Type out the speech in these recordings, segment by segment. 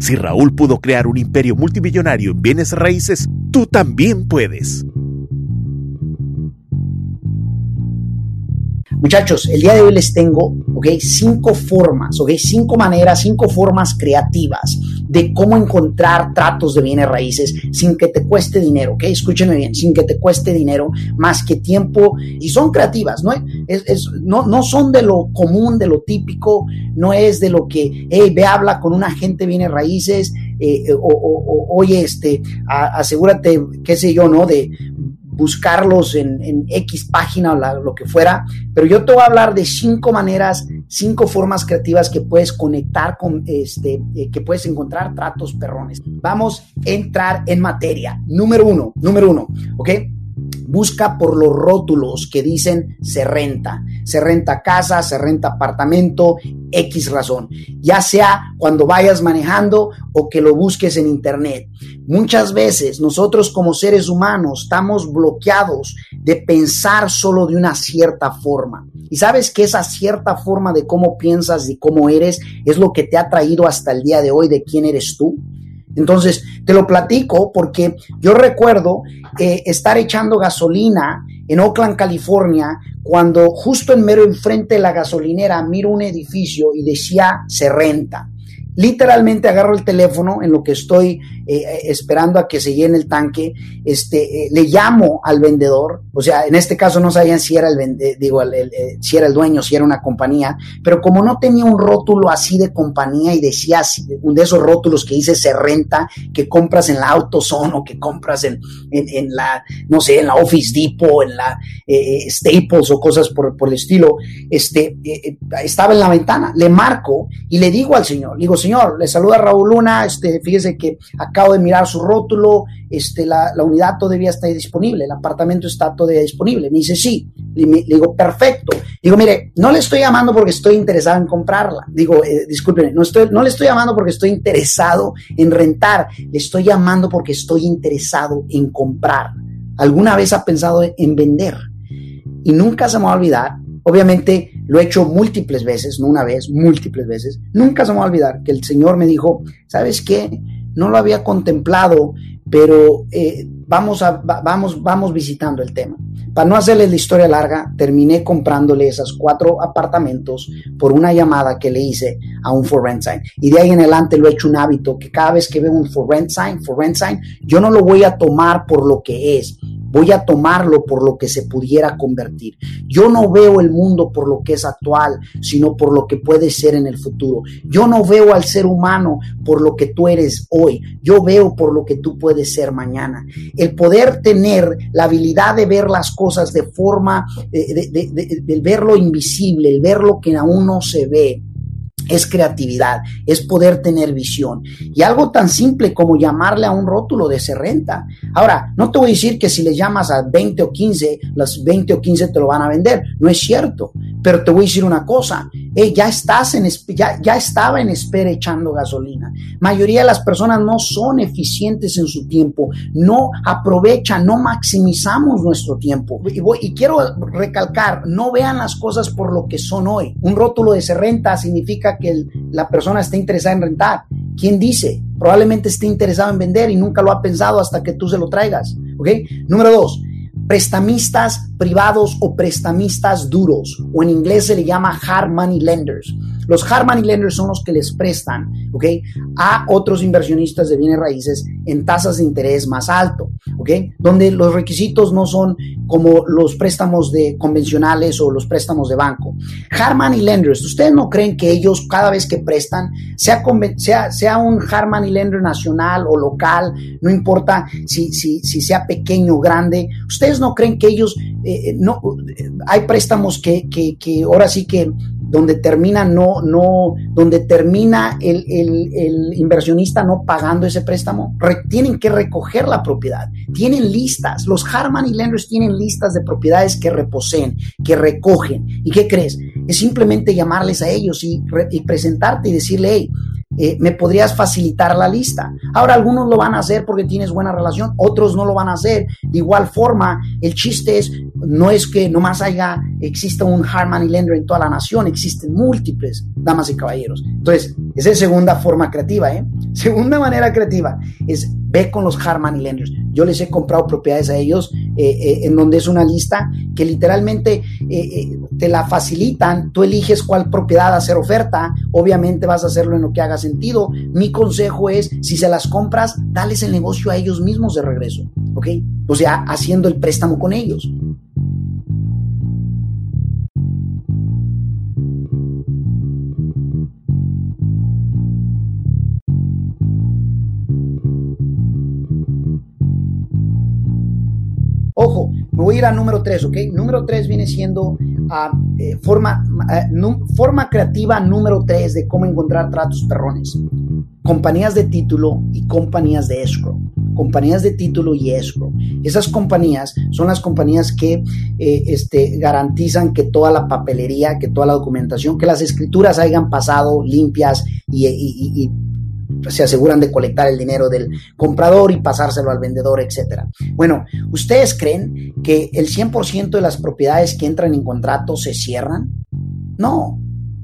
Si Raúl pudo crear un imperio multimillonario en bienes raíces, tú también puedes. Muchachos, el día de hoy les tengo, ok, cinco formas, ok, cinco maneras, cinco formas creativas de cómo encontrar tratos de bienes raíces sin que te cueste dinero, ok, escúchenme bien, sin que te cueste dinero más que tiempo y son creativas, ¿no? Es, no, no son de lo común, de lo típico, no es de lo que, hey, ve, habla con un agente de bienes raíces, eh, o, o, oye, este, asegúrate, qué sé yo, ¿no? De buscarlos en, X página o lo que fuera, pero yo te voy a hablar de cinco maneras, cinco formas creativas que puedes conectar con, este, eh, que puedes encontrar tratos perrones. Vamos a entrar en materia. Número uno, número uno, ¿ok? Busca por los rótulos que dicen se renta. Se renta casa, se renta apartamento, X razón. Ya sea cuando vayas manejando o que lo busques en internet. Muchas veces nosotros como seres humanos estamos bloqueados de pensar solo de una cierta forma. Y sabes que esa cierta forma de cómo piensas y cómo eres es lo que te ha traído hasta el día de hoy de quién eres tú. Entonces, te lo platico porque yo recuerdo eh, estar echando gasolina en Oakland, California, cuando justo en mero enfrente de la gasolinera miro un edificio y decía se renta. Literalmente agarro el teléfono en lo que estoy eh, eh, esperando a que se llene el tanque, este, eh, le llamo al vendedor, o sea, en este caso no sabían si era el, digo, si era el dueño, si era una compañía, pero como no tenía un rótulo así de compañía y decía un de esos rótulos que dice se renta, que compras en la AutoZone o que compras en, en, la, no sé, en la Office Depot, en la Staples o cosas por, por el estilo, este, estaba en la ventana, le marco y le digo al señor, digo, señor, le saluda Raúl Luna, este, fíjese que acabo de mirar su rótulo, este, la, unidad todavía está disponible, el apartamento está todavía disponible. Me dice, sí. Le, digo, perfecto. Digo, mire, no le estoy llamando porque estoy interesado en comprarla. Digo, eh, discúlpeme, no, estoy, no le estoy llamando porque estoy interesado en rentar, le estoy llamando porque estoy interesado en comprar. ¿Alguna vez ha pensado en vender? Y nunca se me va a olvidar Obviamente lo he hecho múltiples veces, no una vez, múltiples veces. Nunca se me va a olvidar que el Señor me dijo, ¿sabes qué? no lo había contemplado, pero eh, vamos, a, vamos, vamos visitando el tema. Para no hacerles la historia larga, terminé comprándole esos cuatro apartamentos por una llamada que le hice a un for. Y de ahí en adelante lo he hecho un hábito que cada vez que veo un for rent yo no lo voy a tomar por lo que es voy a tomarlo por lo que se pudiera convertir. Yo no veo el mundo por lo que es actual, sino por lo que puede ser en el futuro. Yo no veo al ser humano por lo que tú eres hoy, yo veo por lo que tú puedes ser mañana. El poder tener la habilidad de ver las cosas de forma, de, de ver lo invisible, el ver lo que aún no se ve, es creatividad, es poder tener visión. Y algo tan simple como llamarle a un rótulo de se renta. Ahora, no te voy a decir que si le llamas a 20 o 15, las 20 o 15 te lo van a vender. No es cierto. Pero te voy a decir una cosa, ya, estás en, ya, ya estaba en espera echando gasolina. Mayoría de las personas no son eficientes en su tiempo, no aprovechan, no maximizamos nuestro tiempo. Y, y quiero recalcar, no vean las cosas por lo que son hoy. Un rótulo de se renta significa que la persona está interesada en rentar. ¿Quién dice? Probablemente esté interesado en vender y nunca lo ha pensado hasta que tú se lo traigas. ¿Ok? Número dos, prestamistas privados o prestamistas duros, o en inglés se le llama hard money lenders. Los hard money lenders son los que les prestan. A otros inversionistas de bienes raíces en tasas de interés más alto. Donde los requisitos no son como los préstamos de convencionales o los préstamos de banco. Hard money lenders, ¿ustedes no creen que ellos cada vez que prestan, sea, un hard money lender nacional o local, no importa si, si, si sea pequeño o grande, ¿ustedes no creen que ellos, eh, no, hay préstamos que, que, que ahora sí que donde termina no, no, donde termina el, el, inversionista no pagando ese préstamo, tienen que recoger la propiedad. Tienen listas. Los Harman y Lenders tienen listas de propiedades que reposeen, que recogen. ¿Y qué crees? Es simplemente llamarles a ellos y, y presentarte y decirle, hey, eh, me podrías facilitar la lista. Ahora, algunos lo van a hacer porque tienes buena relación, otros no lo van a hacer. De igual forma, el chiste es, no es que nomás haya, exista un Harman y Lender en toda la nación, existen múltiples, damas y caballeros. Entonces, esa es segunda forma creativa, ¿eh? Segunda manera creativa es ve con los Harman y Lenders. Yo les he comprado propiedades a ellos eh, eh, en donde es una lista que literalmente te la facilitan, tú eliges cuál propiedad hacer oferta, obviamente vas a hacerlo en lo que haga sentido. Mi consejo es, si se las compras, dales el negocio a ellos mismos de regreso, ¿ok? O sea, haciendo el préstamo con ellos. Ir a número 3, ¿ok? Número 3 viene siendo uh, eh, forma, uh, forma creativa número 3 de cómo encontrar tratos perrones. Compañías de título y compañías de escrow. Compañías de título y escrow. Esas compañías son las compañías que eh, este, garantizan que toda la papelería, que toda la documentación, que las escrituras hayan pasado limpias y, y, y se aseguran de colectar el dinero del comprador y pasárselo al vendedor, etcétera. Bueno, ¿ustedes creen que el 100% de las propiedades que entran en contrato se cierran? No,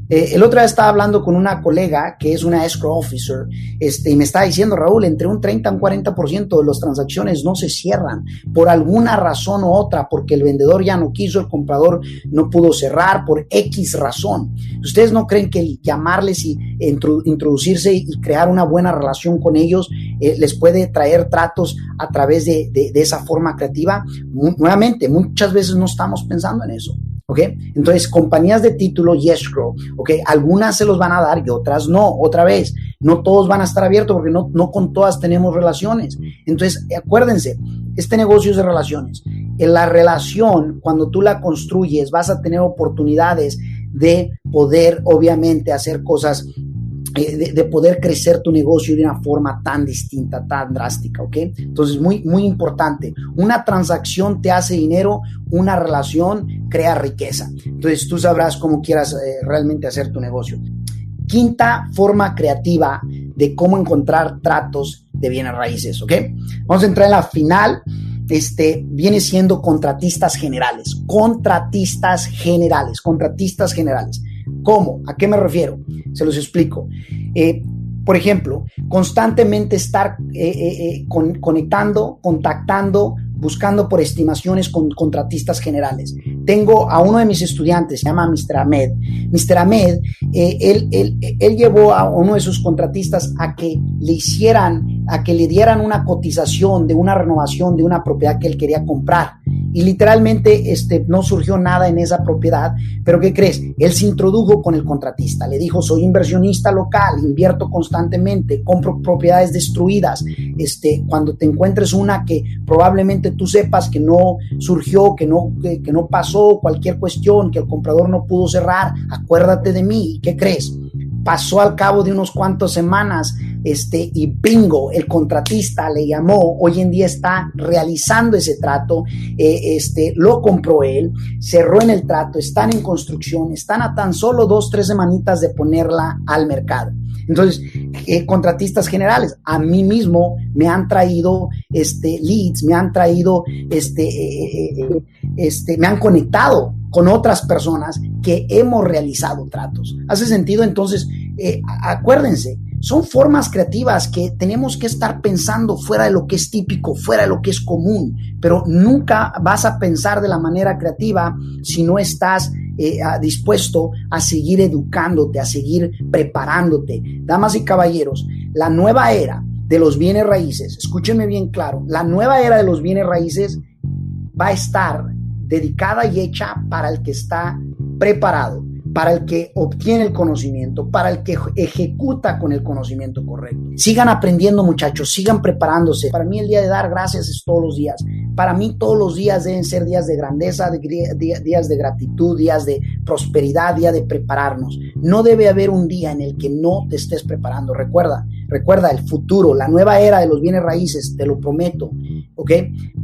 eh, el otro día estaba hablando con una colega que es una escrow officer este, y me está diciendo, Raúl, entre un 30 y un 40% de las transacciones no se cierran por alguna razón u otra, porque el vendedor ya no quiso, el comprador no pudo cerrar por X razón. ¿Ustedes no creen que llamarles y introducirse y crear una buena relación con ellos eh, les puede traer tratos a través de, de esa forma creativa? nuevamente, muchas veces no estamos pensando en eso. ¿Ok? Entonces, compañías de título y escrow, ¿ok? Algunas se los van a dar y otras no. Otra vez, no todos van a estar abiertos porque no, no con todas tenemos relaciones. Entonces, acuérdense, este negocio es de relaciones. En la relación, cuando tú la construyes, vas a tener oportunidades de poder, obviamente, hacer cosas de, poder crecer tu negocio de una forma tan distinta, tan drástica, ¿ok? Entonces, muy, muy importante. Una transacción te hace dinero, una relación crea riqueza. Entonces, tú sabrás cómo quieras eh, realmente hacer tu negocio. Quinta forma creativa de cómo encontrar tratos de bienes raíces, ¿ok? Vamos a entrar en la final. Este viene siendo contratistas generales, contratistas generales, contratistas generales. ¿Cómo? ¿A qué me refiero? Se los explico. Eh, por ejemplo, constantemente estar eh, eh, conectando, contactando, buscando por estimaciones con contratistas generales. Tengo a uno de mis estudiantes, se llama Mr. Ahmed. Mr. Ahmed, él, él, llevó a uno de sus contratistas a que le hicieran, a que le dieran una cotización de una renovación de una propiedad que él quería comprar y literalmente este, no surgió nada en esa propiedad, pero ¿qué crees? Él se introdujo con el contratista, le dijo, soy inversionista local, invierto constantemente, compro propiedades destruidas, este, cuando te encuentres una que probablemente tú sepas que no surgió, que no, que, que no pasó, cualquier cuestión, que el comprador no pudo cerrar, acuérdate de mí, ¿qué crees? Pasó al cabo de unos cuantos semanas, este, y bingo, el contratista le llamó, hoy en día está realizando ese trato, eh, este, lo compró él, cerró en el trato, están en construcción, están a tan solo dos, tres semanitas de ponerla al mercado. Entonces, eh, contratistas generales, a mí mismo me han traído este, leads, me han traído, este, eh, este, me han conectado con otras personas que hemos realizado tratos. ¿Hace sentido? Entonces, eh, acuérdense, son formas creativas que tenemos que estar pensando fuera de lo que es típico, fuera de lo que es común, pero nunca vas a pensar de la manera creativa si no estás eh, dispuesto a seguir educándote, a seguir preparándote. Damas y caballeros, la nueva era de los bienes raíces, escúchenme bien claro, la nueva era de los bienes raíces va a estar dedicada y hecha para el que está preparado, para el que obtiene el conocimiento, para el que ejecuta con el conocimiento correcto. Sigan aprendiendo muchachos, sigan preparándose. Para mí el día de dar gracias es todos los días. Para mí todos los días deben ser días de grandeza, días de gratitud, días de prosperidad, días de prepararnos. No debe haber un día en el que no te estés preparando. Recuerda, recuerda el futuro, la nueva era de los bienes raíces, te lo prometo, ¿ok?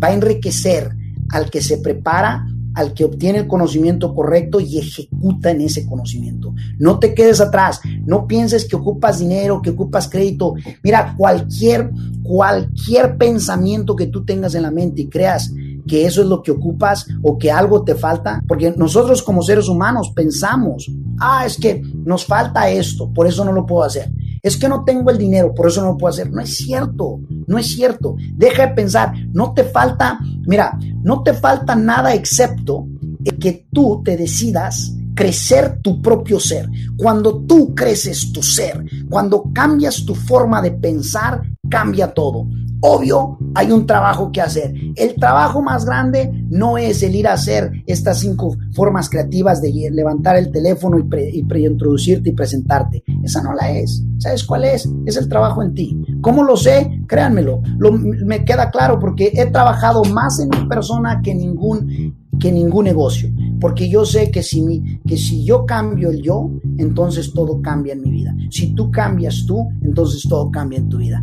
Va a enriquecer al que se prepara al que obtiene el conocimiento correcto y ejecuta en ese conocimiento. No te quedes atrás, no pienses que ocupas dinero, que ocupas crédito. Mira, cualquier, cualquier pensamiento que tú tengas en la mente y creas que eso es lo que ocupas o que algo te falta, porque nosotros como seres humanos pensamos, ah, es que nos falta esto, por eso no lo puedo hacer. Es que no tengo el dinero, por eso no lo puedo hacer. No es cierto, no es cierto. Deja de pensar, no te falta, mira, no te falta nada excepto que tú te decidas crecer tu propio ser. Cuando tú creces tu ser, cuando cambias tu forma de pensar, cambia todo. Obvio, hay un trabajo que hacer. El trabajo más grande no es el ir a hacer estas cinco formas creativas de levantar el teléfono y, pre, y introducirte y presentarte. Esa no la es. ¿Sabes cuál es? Es el trabajo en ti. ¿Cómo lo sé? Créanmelo. Lo, me queda claro porque he trabajado más en mi persona que ningún, que ningún negocio. Porque yo sé que si, que si yo cambio el yo, entonces todo cambia en mi vida. Si tú cambias tú, entonces todo cambia en tu vida.